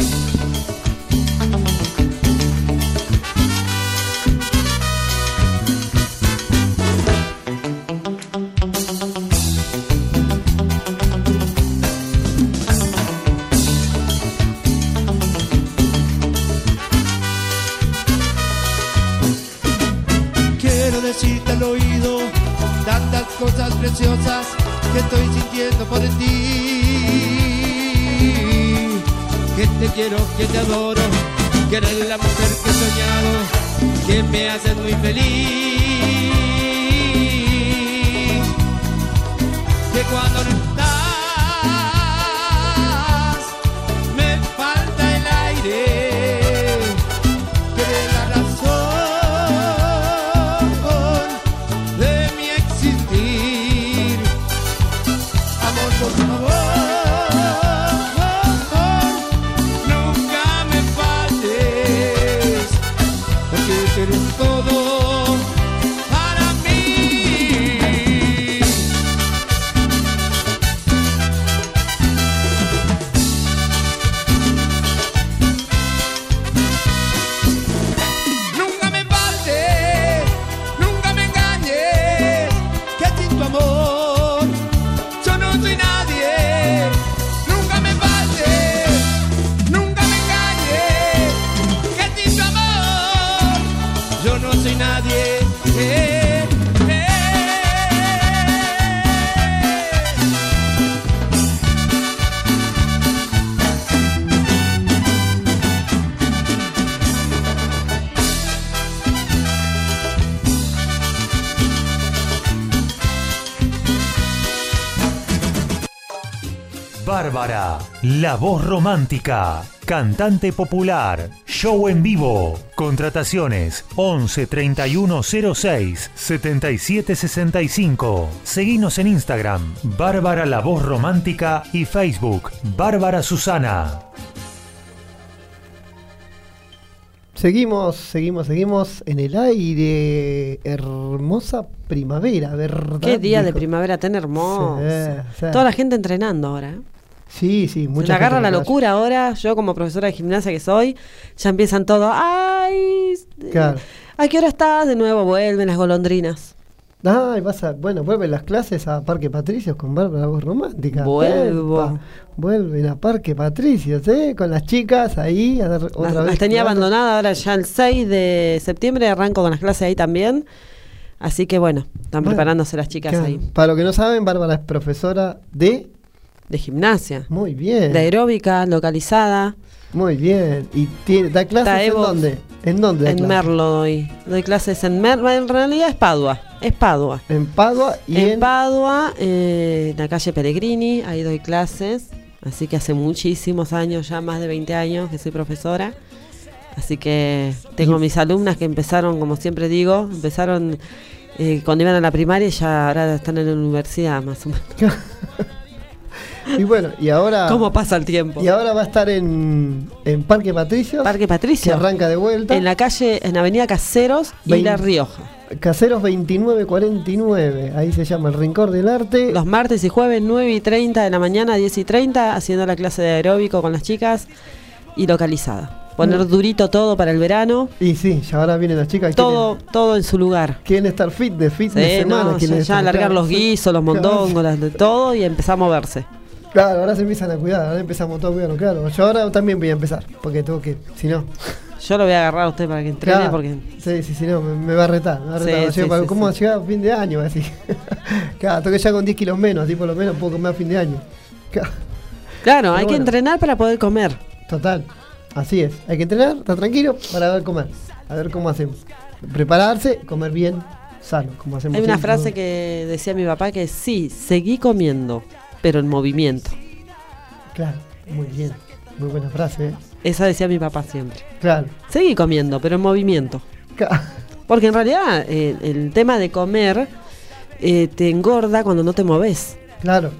Que estoy sintiendo por ti. Que te quiero, que te adoro, que eres la mujer que he soñado, que me haces muy feliz. Que cuando la voz romántica, cantante popular, show en vivo, contrataciones 11 31 06 77 65. Seguinos en Instagram, Bárbara la voz romántica y Facebook, Bárbara Susana. Seguimos, seguimos, seguimos en el aire. Hermosa primavera, ¿verdad? Qué día de primavera tan hermoso. Sí, sí. Toda la gente entrenando ahora. ¿eh? Sí, sí, Se mucha le agarra la locura ahora. Yo, como profesora de gimnasia que soy, ya empiezan todo. ¡Ay! Claro. ¿A qué hora estás? De nuevo vuelven las golondrinas. Ay, vas a, bueno, vuelven las clases a Parque Patricios con Bárbara Voz Romántica. Vuelvo. Epa, vuelven a Parque Patricios, ¿eh? Con las chicas ahí a dar otra Las, vez. las tenía abandonadas. Ahora ya el 6 de septiembre arranco con las clases ahí también. Así que bueno, están Bueno, preparándose las chicas Claro. ahí. Para los que no saben, Bárbara es profesora de. De gimnasia. Muy bien. De aeróbica, localizada. Muy bien. ¿Y tiene, da clases en dónde? ¿En dónde da En clases? Merlo doy. Doy clases en Merlo. En realidad es Padua. Es Padua. En Padua y en, en. Padua, eh, en la calle Pellegrini, ahí doy clases. Así que hace muchísimos años, ya más de 20 años que soy profesora. Así que tengo mis alumnas que empezaron, como siempre digo, empezaron eh, cuando iban a la primaria y ya ahora están en la universidad más o menos. Y bueno, y ahora. ¿Cómo pasa el tiempo? Y ahora va a estar en, en Parque Patricio. Parque que Patricio. arranca de vuelta. En la calle, en Avenida Caseros y Vein- La Rioja. Caseros 2949. Ahí se llama el Rincón del Arte. Los martes y jueves 9 y 30 de la mañana, 10 y 30, haciendo la clase de aeróbico con las chicas y localizada. Poner Mm. durito todo para el verano, Y sí, ya ahora vienen las chicas. y todo, todo en su lugar. Quieren, estar fit de fit de semana. no, ya, alargar los guisos, los mondongos, de todo y empezar a moverse. Claro, ahora se empiezan a cuidar. Ahora empezamos todos a cuidarnos. Claro, yo ahora también voy a empezar. Porque tengo que. Si no. Yo lo voy a agarrar a usted para que entrene Claro. porque Sí, sí, sí, no, me, me va a retar. Me va a Sí, retar. sí, Yo, para- sí, ¿Cómo sí. llegar a fin de año? Así. claro, tengo que ya con 10 kilos menos, así por lo menos puedo comer a fin de año. Claro, Claro, hay que entrenar para poder comer. Total, así es. Hay que entrenar, estar tranquilo para ver comer. A ver cómo hacemos. Prepararse, comer bien, sano, como hacemos Hay una siempre, frase que decía mi papá que sí, seguí comiendo, pero en movimiento. Claro, muy bien. Muy buena frase, ¿eh? Esa decía mi papá siempre. Claro. Seguí comiendo, pero en movimiento. Ca- Porque en realidad eh, el tema de comer eh, te engorda cuando no te moves. Claro,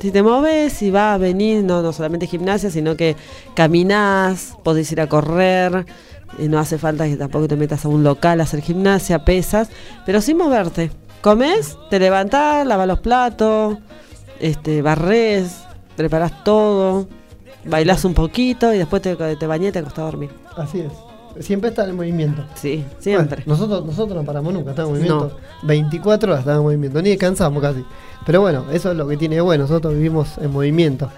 Si te moves y vas a venir, no, no solamente gimnasia, sino que caminás, podés ir a correr, eh, no hace falta que tampoco te metas a un local a hacer gimnasia, pesas, pero sin moverte. Comes, te levantás, lavas los platos, este, barres, preparás todo, bailás un poquito y después te, te bañás y te acostás a dormir. así es. Siempre está en movimiento. Sí, siempre. Bueno, nosotros, nosotros no paramos nunca, estamos en movimiento. 24 horas estamos en movimiento, ni descansamos casi. Pero bueno, eso es lo que tiene bueno, nosotros vivimos en movimiento.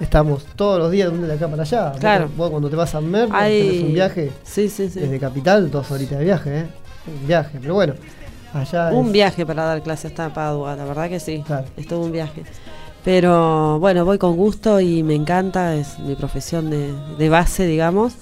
Estamos todos los días de de acá para allá. Claro. Vos, cuando te vas a Mer, Hay- tenés un viaje Sí, sí, sí. desde Capital, dos horitas de viaje, ¿eh? Un viaje, pero bueno, allá Un es- viaje para dar clases hasta Padua, la verdad que sí. Claro. Es todo un viaje. Pero bueno, voy con gusto y me encanta, es mi profesión de, de base, digamos.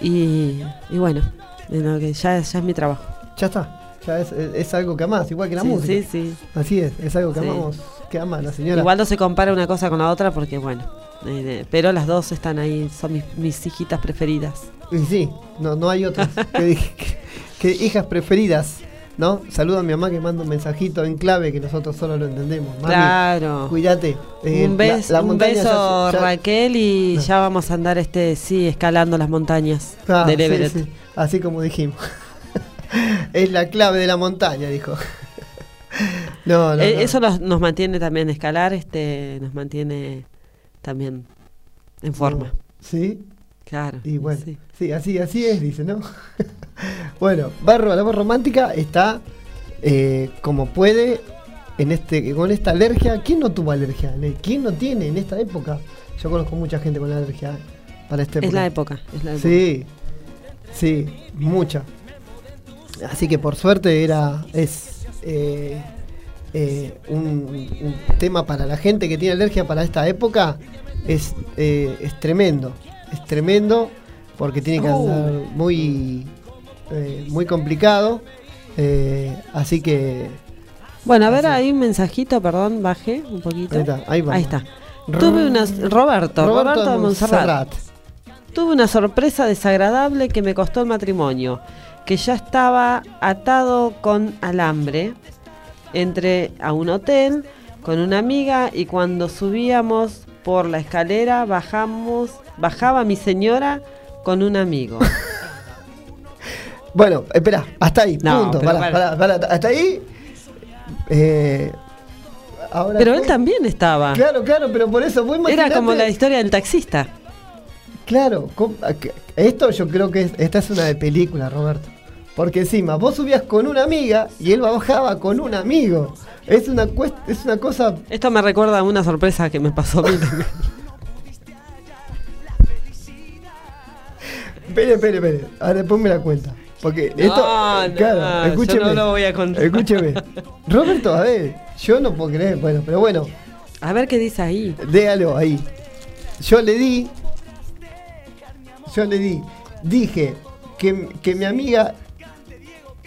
Y, y bueno, que ya, es- ya es mi trabajo. Ya está, ya es, es- es algo que amás, igual que la Sí, música. sí, sí. Así es, es algo que Sí. amamos, que ama la señora. Igual no se compara una cosa con la otra porque bueno, eh, pero las dos están ahí, son mis, mis hijitas preferidas. Y sí, no, no hay otras que- que hijas preferidas, ¿no? Saludo a mi mamá que manda un mensajito en clave que nosotros solo lo entendemos. Mami, claro. Cuídate. eh, un, bes- la un beso ya- ya- Raquel y No. ya vamos a andar este sí escalando las montañas Ah, del sí, Everett. sí, así como dijimos. es la clave de la montaña, dijo. no, no, Eh, no. Eso nos, nos mantiene también escalar, este, nos mantiene también en forma. Sí, Claro. y bueno, sí. sí, así, así es, dice, ¿no? bueno, Barro, la voz romántica está eh, como puede en este, con esta alergia. ¿Quién no tuvo alergia? ¿Quién no tiene en esta época? Yo conozco mucha gente con alergia para esta época. Es la época. Es la época. Sí, sí, mucha. Así que por suerte era es eh, eh, un, un tema para la gente que tiene alergia para esta época es, es tremendo, es tremendo porque tiene que andar muy eh, muy complicado. eh, así que Bueno, a ver, Así. hay un mensajito, perdón, bajé un poquito. ahí está, ahí. Ahí está. Tuve una Roberto, Roberto, de Montserrat. Tuve una sorpresa desagradable que me costó el matrimonio, que ya estaba atado con alambre. Entré a un hotel con una amiga y cuando subíamos por la escalera bajamos, bajaba mi señora con un amigo. Bueno, espera, hasta ahí, No, punto. pará, pará, pará, hasta ahí. eh, ahora Pero él fue- también estaba. Claro, claro, pero por eso vos Era como la historia del taxista. Claro, esto yo creo que es- esta es una de película, Roberto. Porque encima vos subías con una amiga y él bajaba con un amigo. Es una es una cosa. Esto me recuerda a una sorpresa que me pasó a mí también. Espere, espere, espere. Ahora después me la cuenta. Porque esto. no, claro, yo escúcheme. no lo voy a contar. Escúcheme. Roberto, a ver, yo no puedo creer. Bueno, pero bueno, A ver qué dice ahí. déjalo ahí. Yo le di. Yo le di. Dije que, que mi amiga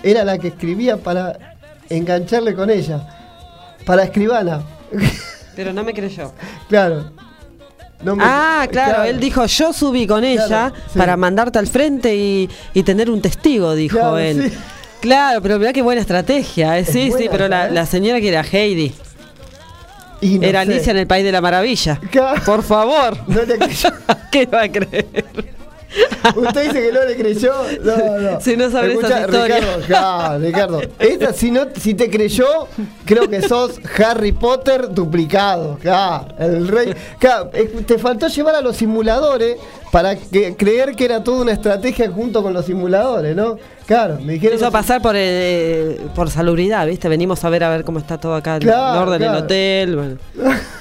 era la que escribía para engancharle con ella. Para escribana. Pero no me creyó. claro. No me- Ah, claro, él dijo, yo subí con ella Claro, sí. para mandarte al frente y, y tener un testigo, dijo Claro, él. sí. Claro, pero mirá qué buena estrategia. eh. Es Sí, sí, pero la, señora que era Heidi. Y no era sé. Alicia en el País de la Maravilla. Por favor. No. ¿Qué va a creer? Usted dice que no le creyó. No, no. Si no sabe Escuchá, esas historias. Ricardo, claro, Ricardo. Esta, si, no, si te creyó, creo que sos Harry Potter duplicado. Claro, el rey. Claro, eh, te faltó llevar a los simuladores para que, creer que era toda una estrategia junto con los simuladores, ¿no? Claro, me dijeron. Hizo pasar por eh, por salubridad, ¿viste? Venimos a ver a ver cómo está todo acá, el orden del claro. hotel. bueno.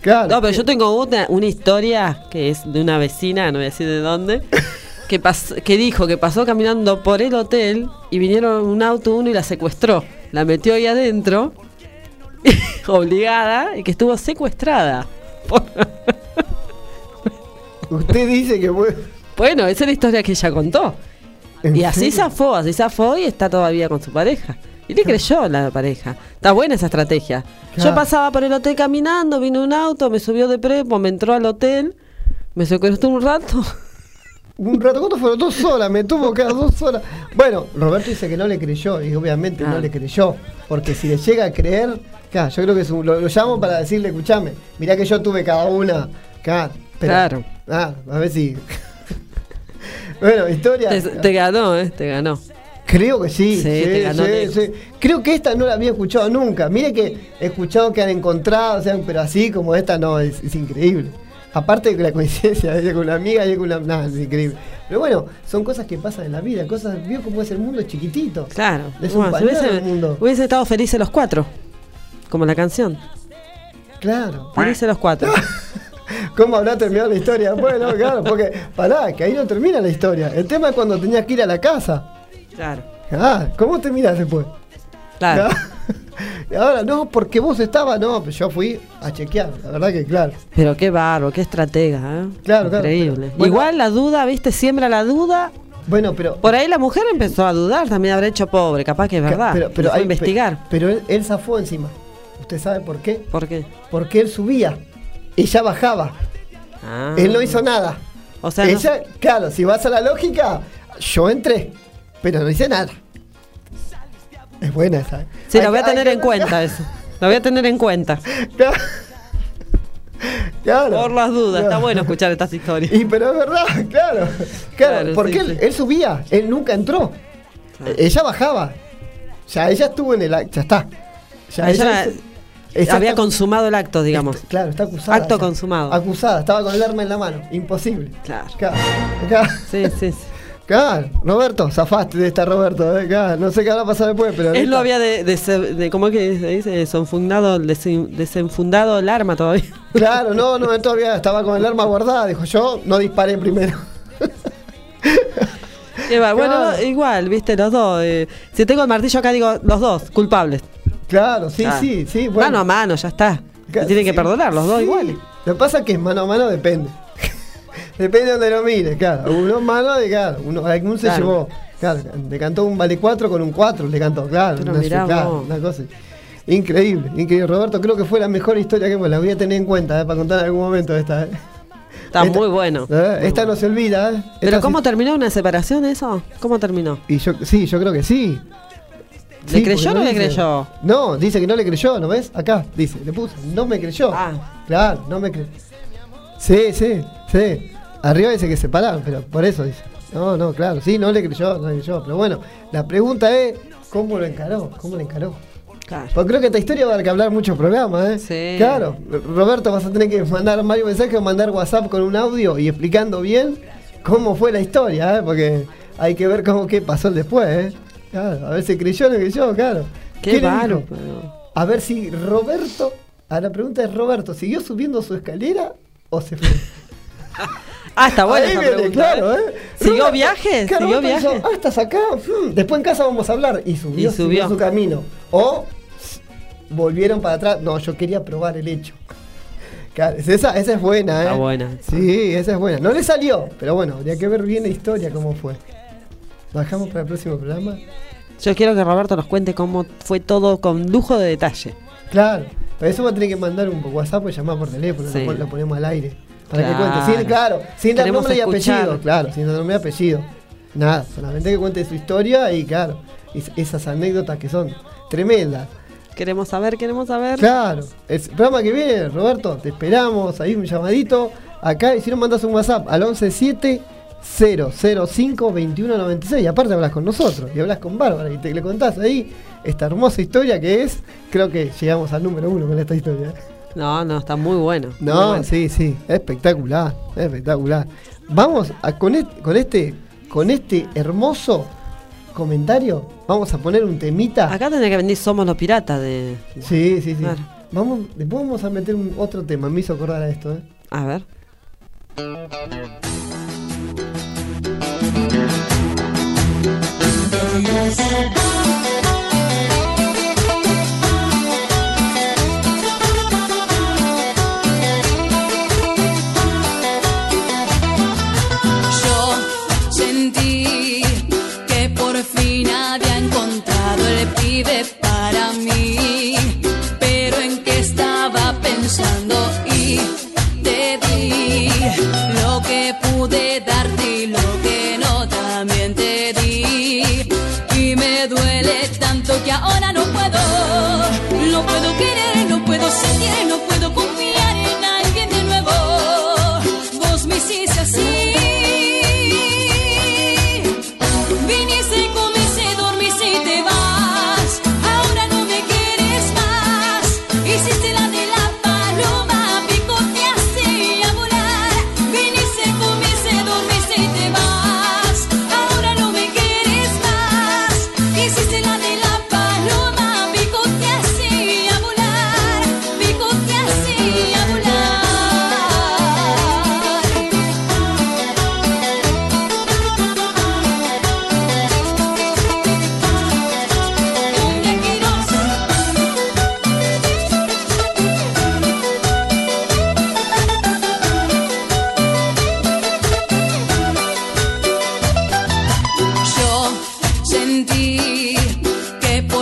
Claro. No, pero yo tengo una, una historia que es de una vecina, no voy a decir de dónde, que, pas- que dijo que pasó caminando por el hotel y vinieron un auto uno y la secuestró. La metió ahí adentro, obligada, y que estuvo secuestrada. Usted dice que fue. Bueno, esa es la historia que ella contó. ¿En Y así serio? zafó, así zafó y está todavía con su pareja. Y le creyó la pareja. Está buena esa estrategia. Claro. Yo pasaba por el hotel caminando, vino un auto, me subió de prepo, me entró al hotel, me secuestró un rato. Un rato, ¿cuánto fueron? Dos horas, me tuvo que dar dos horas. Bueno, Roberto dice que no le creyó, y obviamente no le creyó. Porque si le llega a creer, claro, yo creo que un- lo, lo llamo para decirle, escuchame, mirá que yo tuve cada una. Claro. pero- Claro. Ah, a ver si. bueno, historia. Te, te ganó, ¿eh? Te ganó. Creo que sí. Sí, te ganó lejos. sí. Creo que esta no la había escuchado nunca. Mire que he escuchado que han encontrado, o sea, pero así como esta no, es, es increíble. Aparte de la coincidencia, ella con una amiga, ella con una. Nada, es increíble. Pero bueno, son cosas que pasan en la vida, cosas. Vio cómo es el mundo chiquitito. Claro. Es un Bueno, pañuelo hubiese, el mundo. hubiese estado felices los cuatro. Como la canción. Claro. Felices los cuatro. ¿Cómo habrá terminado la historia? Bueno, claro, porque. Pará, que ahí no termina la historia. El tema es cuando tenías que ir a la casa. Claro. Ah, ¿cómo te miras después? Claro. Ahora, no, porque vos estabas, no, pero yo fui a chequear, la verdad que claro. Pero qué barro, qué estratega, ¿eh? Claro, claro, Increíble. pero, bueno. Igual la duda, ¿viste? Siembra la duda. Bueno, pero. Por ahí la mujer empezó a dudar, también habrá hecho pobre, capaz que es verdad. Pero, pero Fue a investigar. pe- Pero él, él zafó encima. ¿Usted sabe por qué? ¿Por qué? Porque él subía. Ella bajaba. Ah. Él no hizo nada. O sea, no- Ella, claro, si vas a la lógica, yo entré, pero no hice nada. Es buena esa. ¿eh? Sí, Hay lo voy a tener en cuenta eso. Lo voy a tener en cuenta. Claro. Claro. Por las dudas. Está bueno escuchar estas historias. Y pero es verdad, claro. Claro, Claro, porque sí, él, sí. él subía, él nunca entró. Claro. E- Ella bajaba. Ya ella estuvo en el acto, ya está. Ya Ella ella- Había está- consumado el acto, digamos. Está- claro, está acusada. Acto ya. consumado. Acusada, estaba con el arma en la mano. Imposible. Claro, claro, Sí, sí, sí. Claro. Roberto, zafaste de esta Roberto. eh, claro. No sé qué habrá pasado después, pero. Él ahorita- había de, de, de- ¿cómo es que se dice? Desenfundado, desen- desenfundado el arma todavía. Claro, no, no, él todavía estaba con el arma guardada. Dijo, yo no disparé primero. Va, Bueno, Claro. no, igual, viste, los dos. eh, si tengo el martillo acá, digo, los dos, culpables. Claro, sí, Claro. sí, sí. Bueno. Mano a mano, ya está. Se tienen que perdonar, los dos sí. iguales. Lo que pasa es que mano a mano depende. Depende de donde lo mires, claro. Uno mano de claro. Uno, algún se Claro. llevó. Claro, le cantó un vale 4 con un 4, le cantó, claro. Pero una, mirá claro, vos. una cosa. Increíble, increíble. Roberto, creo que fue la mejor historia que hemos. La voy a tener en cuenta eh, para contar en algún momento esta. eh. Está Esta- muy bueno. Eh, Esta no se olvida. eh. Pero Esta ¿cómo sí- terminó una separación eso? ¿Cómo terminó? Y yo, sí, yo creo que sí. ¿Le Sí, creyó o no le dice- creyó? No, dice que no le creyó, ¿no ves? Acá, dice, le puso, no me creyó. Ah. Claro, no me creyó. Sí, sí, sí. Arriba dice que se pararon, pero por eso dice. No, no, claro, sí, no le creyó, no le creyó. Pero bueno, la pregunta es, ¿cómo lo encaró? ¿Cómo lo encaró? Claro. Porque creo que esta historia va a dar que hablar muchos programas, ¿eh? Sí. Claro, Roberto, vas a tener que mandar varios mensajes o mandar WhatsApp con un audio y explicando bien cómo fue la historia, ¿eh? Porque hay que ver cómo qué pasó después, ¿eh? Claro, a ver si creyó o no creyó, claro. Qué bárbaro. dijo? A ver si Roberto, a la pregunta es Roberto, ¿siguió subiendo su escalera o se fue? Ah, está buena Ahí esa viene, pregunta. claro, ¿eh? ¿eh? ¿Siguió Roberto, viaje? claro, ¿Siguió Roberto viaje? dijo, ah, estás acá. hmm, Después en casa vamos a hablar. Y subió, Y subió. siguió su camino. O volvieron para atrás. No, yo quería probar el hecho. Claro, esa, esa es buena, ¿eh? Está buena. Sí, esa es buena. No le salió, pero bueno, habría que ver bien la historia, cómo fue. ¿Bajamos para el próximo programa? Yo quiero que Roberto nos cuente cómo fue todo con lujo de detalle. Claro, pero eso va a tener que mandar un WhatsApp o llamar por teléfono, Sí. lo ponemos al aire. Para que cuente. Sin, claro, sin dar nombre y apellido. Claro, sin dar nombre y apellido. Nada, solamente que cuente su historia y claro, es- esas anécdotas que son tremendas. Queremos saber, queremos saber. Claro, el programa que viene, Roberto, te esperamos, ahí un llamadito. Acá, y si no mandas un WhatsApp al 117 005 2196. Y aparte hablas con nosotros y hablas con Bárbara y te le contás ahí esta hermosa historia que es. Creo que llegamos al número uno con esta historia. No, no, está muy bueno. muy No, bueno. sí, sí, espectacular, espectacular. Vamos a, con, este, con este con este hermoso comentario, vamos a poner un temita. Acá tenés que venir Somos los Piratas de. Sí, sí, sí. Claro. Vamos, después vamos a meter un otro tema, me hizo acordar a esto, ¿eh? A ver.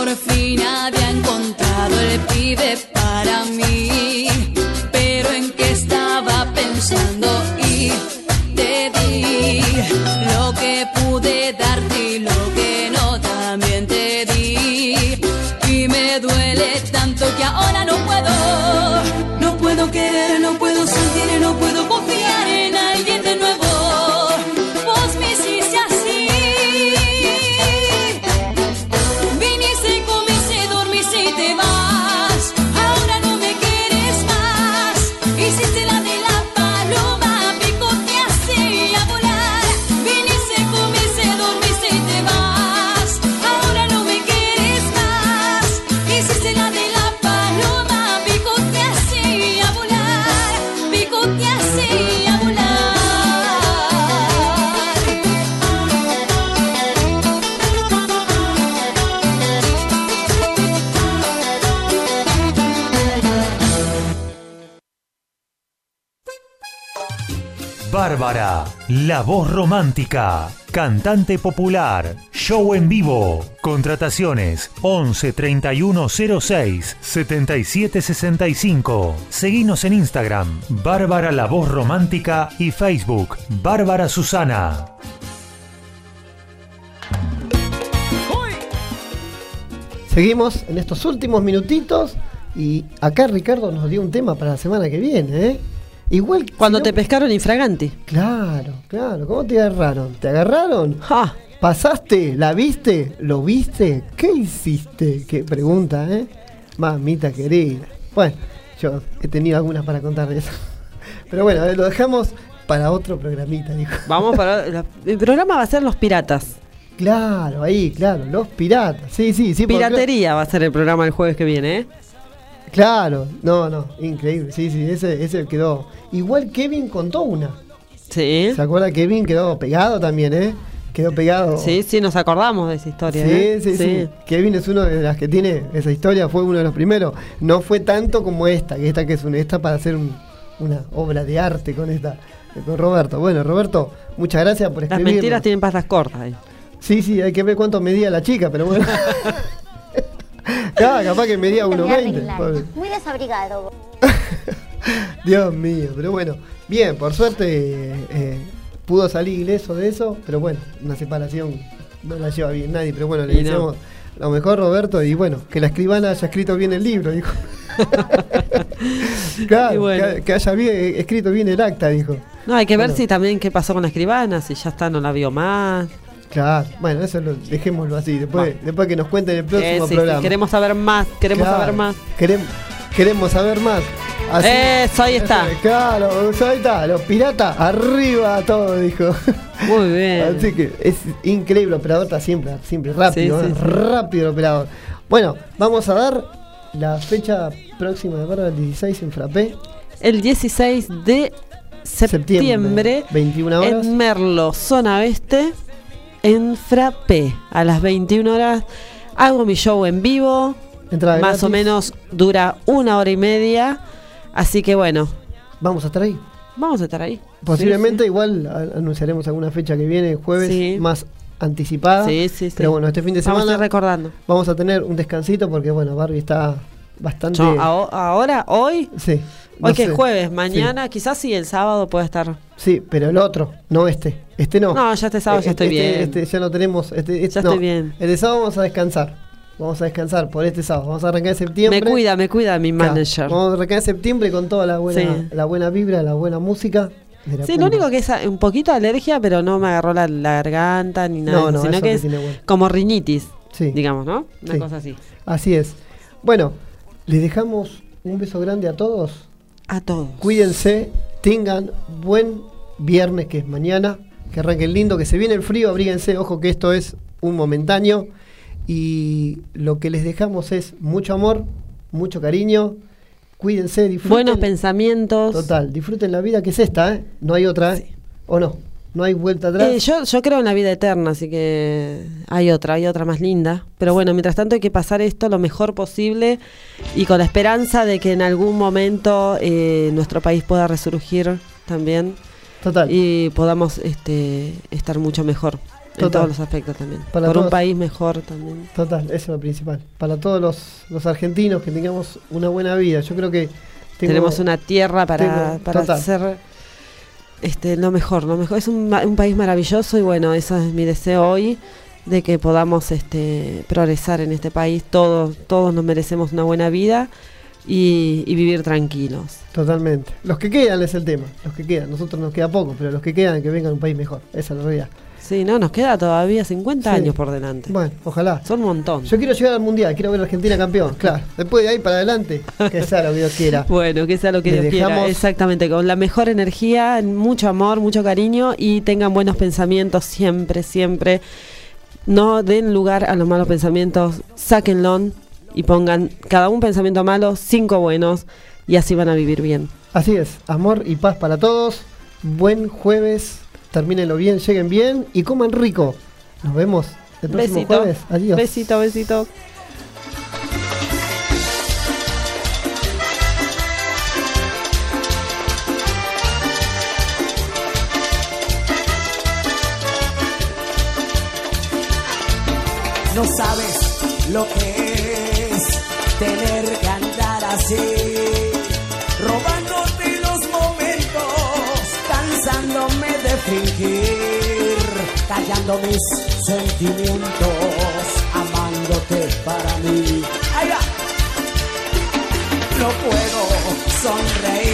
Por fin había encontrado el pibe la voz romántica, cantante popular, show en vivo, contrataciones 11 3106 7765. Seguinos en Instagram, Bárbara la voz romántica y Facebook, Bárbara Susana. Seguimos en estos últimos minutitos y acá Ricardo nos dio un tema para la semana que viene, ¿eh? Igual que Cuando si te no- pescaron infraganti. Claro, claro. ¿Cómo te agarraron? ¿Te agarraron? ¡Ja! ¿Pasaste? ¿La viste? ¿Lo viste? ¿Qué hiciste? Qué pregunta, ¿eh? Mamita querida. Bueno, yo he tenido algunas para contar de eso. Pero bueno, lo dejamos para otro programita, dijo. Vamos para. el programa va a ser Los Piratas. Claro, ahí, claro, los piratas. Sí, sí, sí. porque- Piratería va a ser el programa el jueves que viene, ¿eh? Claro, no, no, increíble. Sí, sí, ese, ese quedó. Igual Kevin contó una. Sí. ¿Se acuerda? Kevin quedó pegado también, ¿eh? Quedó pegado. Sí, sí, nos acordamos de esa historia. Sí, ¿eh? sí, sí, Kevin es uno de las que tiene esa historia, fue uno de los primeros. No fue tanto como esta, que esta que es una, esta para hacer un- una obra de arte con esta, con Roberto. Bueno, Roberto, muchas gracias por Las escribir. mentiras tienen patas cortas. ¿eh? Sí, sí, hay que ver cuánto medía la chica, pero bueno. Claro, capaz que medía 1,20. pobre. Muy desabrigado. Dios mío, pero bueno, bien, por suerte eh, pudo salir ileso de eso, pero bueno, una separación no la lleva bien nadie, pero bueno, le Y no. deseamos lo mejor Roberto y bueno, que la escribana haya escrito bien el libro, dijo. claro, bueno. que, que haya bien- escrito bien el acta, dijo. No, hay que ver Bueno. si también qué pasó con la escribana, si ya está, no la vio más. Claro, bueno, eso lo, dejémoslo así, después, después que nos cuenten el Eh, próximo sí, programa. queremos saber más, queremos Claro, saber más. Queremos, queremos saber más. Eso, ahí está. Claro, ahí está, los piratas arriba todo, dijo. Muy bien. Así que es increíble, operador está siempre, siempre rápido, Sí, ¿eh? rápido operador. Bueno, vamos a dar la fecha próxima de Bárbara, el 16 en Frappé. El 16 de septiembre, 21 horas. en Merlo, zona oeste, en Frappé, a las 21 horas. Hago mi show en vivo, Entrada más gratis. o menos dura una hora y media. Así que bueno, Vamos a estar ahí. vamos a estar ahí. Posiblemente igual anunciaremos alguna fecha que viene, jueves, Sí. más anticipada. Sí, sí, sí. Pero bueno, este fin de Vamos a semana ir recordando. vamos a tener un descansito porque bueno, Barbie está bastante... Ahora, hoy, Sí. no hoy que sé. es jueves, mañana, quizás sí, el sábado puede estar. Sí, pero el otro, no este. Este no. No, ya este sábado ya Este- estoy este- bien. Este ya lo tenemos. Este, este- Ya no. estoy bien. El de sábado vamos a descansar. Vamos a descansar por este sábado. Vamos a arrancar en septiembre. Me cuida, me cuida mi Claro, manager. Vamos a arrancar en septiembre con toda la buena, Sí. la buena vibra, la buena música. Sí, lo único que es ah, un poquito de alergia, pero no me agarró la, la garganta ni nada, No, no, sino que es bueno. como rinitis, Sí. digamos, ¿no? Una Sí. cosa así. Así es. Bueno, les dejamos un beso grande a todos. A todos. Cuídense, tengan buen viernes que es mañana, que arranquen lindo, que se viene el frío, abríguense, ojo que esto es un momentáneo y lo que les dejamos es mucho amor, mucho cariño, cuídense, disfruten. Buenos pensamientos. Total, disfruten la vida que es esta, ¿eh? No hay otra, ¿eh? ¿O no? No hay vuelta atrás. Eh, yo, yo creo en la vida eterna, así que hay otra, hay otra más linda. Pero bueno, mientras tanto hay que pasar esto lo mejor posible y con la esperanza de que en algún momento eh, nuestro país pueda resurgir también Total. y podamos este, estar mucho mejor en todos los aspectos también. Para Por un país mejor también. Total, eso es lo principal. Para todos los, los argentinos que tengamos una buena vida. Yo creo que tengo- Tenemos una tierra para, tengo- para hacer este, lo mejor, lo mejor. Es un, un país maravilloso y bueno, eso es mi deseo hoy, de que podamos este, progresar en este país. Todos, todos nos merecemos una buena vida y, y vivir tranquilos. Totalmente. Los que quedan es el tema. Los que quedan. Nosotros nos queda poco, pero los que quedan que vengan a un país mejor. Esa es la realidad. Sí, no, nos queda todavía 50 Sí. años por delante. Bueno, ojalá. Son un montón. Yo quiero llegar al mundial, quiero ver a Argentina campeón. Claro. Después de ahí para adelante, que sea lo que Dios quiera. Bueno, que sea lo que Le Dios quiera. Exactamente, con la mejor energía, mucho amor, mucho cariño y tengan buenos pensamientos siempre, siempre. No den lugar a los malos pensamientos, sáquenlo y pongan cada un pensamiento malo, cinco buenos y así van a vivir bien. Así es. Amor y paz para todos. Buen jueves. Termínenlo bien, lleguen bien y coman rico. Nos vemos el próximo Besito. jueves. Adiós. Besito, besito. No sabes lo que robándote los momentos, cansándome de fingir, callando mis sentimientos, amándote para mí. Ahí va. No puedo sonreír